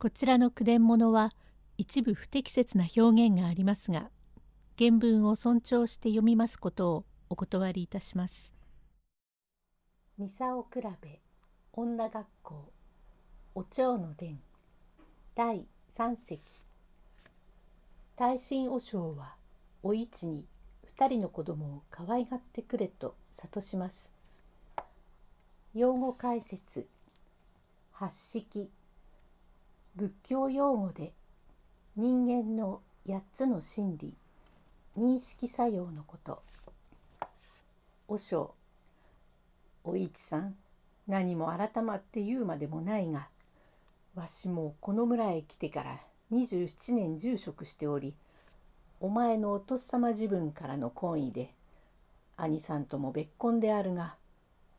こちらの句伝物は一部不適切な表現がありますが原文を尊重して読みますことをお断りいたします。三竿比べ女学校お蝶の伝第三席大臣和尚はお市に二人の子供を可愛がってくれと諭します。用語解説八式仏教用語で人間の8つの心理認識作用のこと。和尚お市さん何も改まって言うまでもないがわしもこの村へ来てから27年住職しておりお前のお父様自分からの婚意で兄さんとも別婚であるが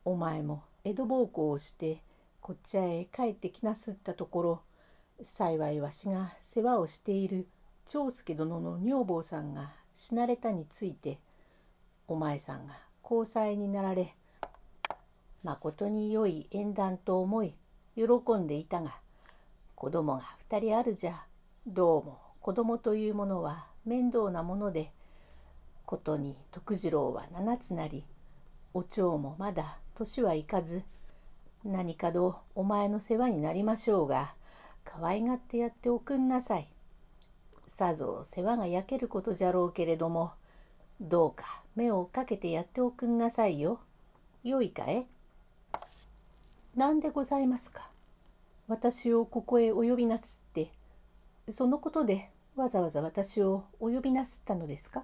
お前も江戸奉公をしてこっちへ帰ってきなすったところ幸いわしが世話をしている長介殿の女房さんが死なれたについてお前さんが交際になられまことに良い縁談と思い喜んでいたが子供が2人あるじゃどうも子供というものは面倒なものでことに徳次郎は7つなりお蝶もまだ年はいかず何かどお前の世話になりましょうが可愛がってやっておくんなさい。さぞ世話が焼けることじゃろうけれども、どうか目をかけてやっておくんなさいよ。よいかえ？何でございますか？私をここへお呼びなすって、そのことでわざわざ私をお呼びなすったのですか？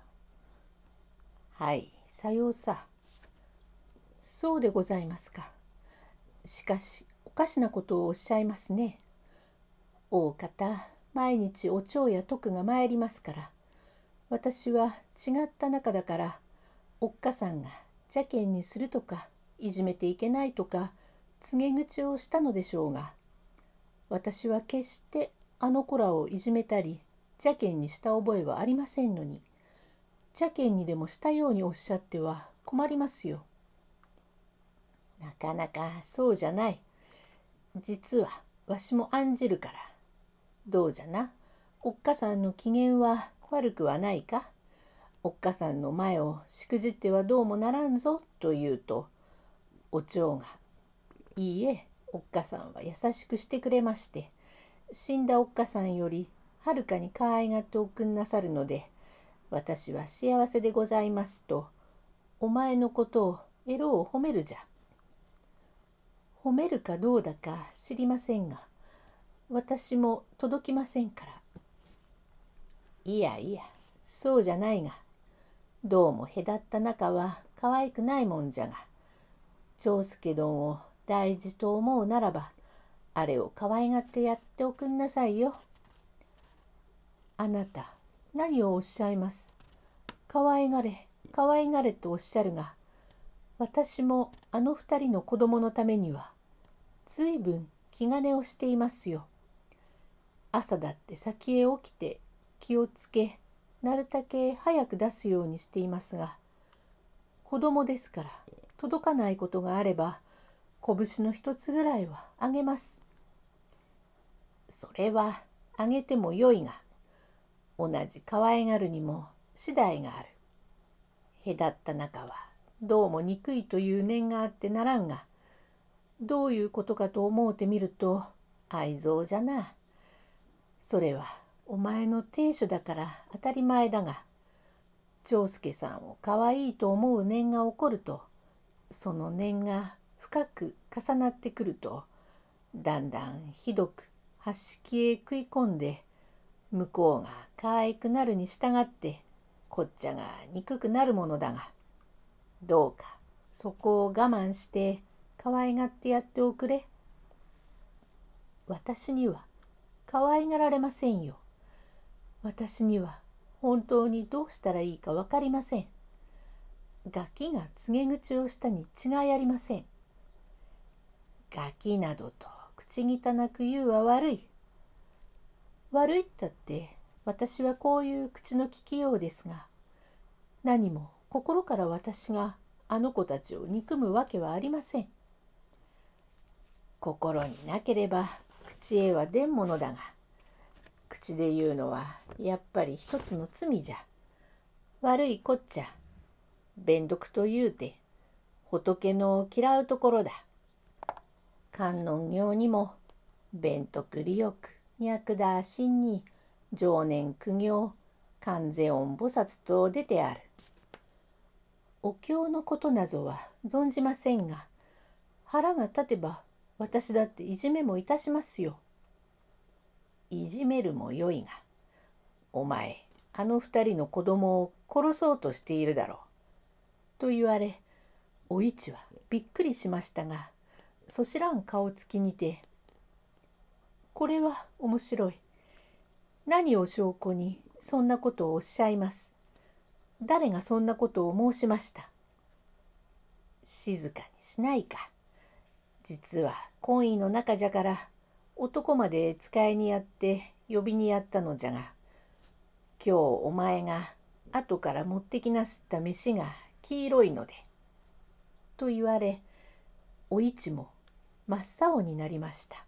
はい、さようさ。そうでございますか。しかし、おかしなことをおっしゃいますね。大方毎日お蝶や徳が参りますから私は違った仲だからおっかさんが邪険にするとかいじめていけないとか告げ口をしたのでしょうが私は決してあの子らをいじめたり邪険にした覚えはありませんのに邪険にでもしたようにおっしゃっては困りますよ。なかなかそうじゃない。実はわしも案じるからどうじゃな？おっかさんの機嫌は悪くはないか？おっかさんの前をしくじってはどうもならんぞ？と言うと、お蝶が、いいえ、おっかさんは優しくしてくれまして、死んだおっかさんよりはるかに可愛がっておくんなさるので、私は幸せでございますと、お前のことをエロを褒めるじゃ。褒めるかどうだか知りませんが、私も届きませんから。いやいや、そうじゃないが、どうも隔った仲は可愛くないもんじゃが、長介殿を大事と思うならば、あれを可愛がってやっておくんなさいよ。あなた、何をおっしゃいます？可愛がれ、可愛がれとおっしゃるが、私もあの二人の子供のためには、ずいぶん気兼ねをしていますよ。朝だって先へ起きて気をつけなるたけ早く出すようにしていますが子供ですから届かないことがあれば拳の一つぐらいはあげます。それはあげてもよいが同じ可愛がるにも次第がある。隔った中はどうも憎いという念があってならんがどういうことかと思うてみると愛憎じゃな。それはお前の亭主だから当たり前だが長介さんを可愛いと思う念が起こるとその念が深く重なってくるとだんだんひどく発式へ食い込んで向こうが可愛くなるに従ってこっちゃが憎くなるものだがどうかそこを我慢して可愛がってやっておくれ。私には可愛がられませんよ。私には本当にどうしたらいいか分かりません。ガキが告げ口をしたに違いありません。ガキなどと口汚く言うは悪い。悪いったって私はこういう口の利きようですが、何も心から私があの子たちを憎むわけはありません。心になければ口へは出んものだが口で言うのはやっぱり一つの罪じゃ。悪いこっちゃ弁読と言うて仏の嫌うところだ。観音行にも弁徳利欲脈田心に常年苦行観世音菩薩と出てある。お経のことなぞは存じませんが腹が立てば私だっていじめもいたしますよ。いじめるもよいが、お前、あの二人の子供を殺そうとしているだろう。と言われ、お市はびっくりしましたが、そしらん顔つきにて、これは面白い。何を証拠にそんなことをおっしゃいます。誰がそんなことを申しました。静かにしないか。実は婚姻の中じゃから男まで使いにやって呼びにやったのじゃが今日お前が後から持ってきなすった飯が黄色いので」と言われお市も真っ青になりました。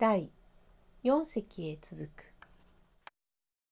第4隻へ続く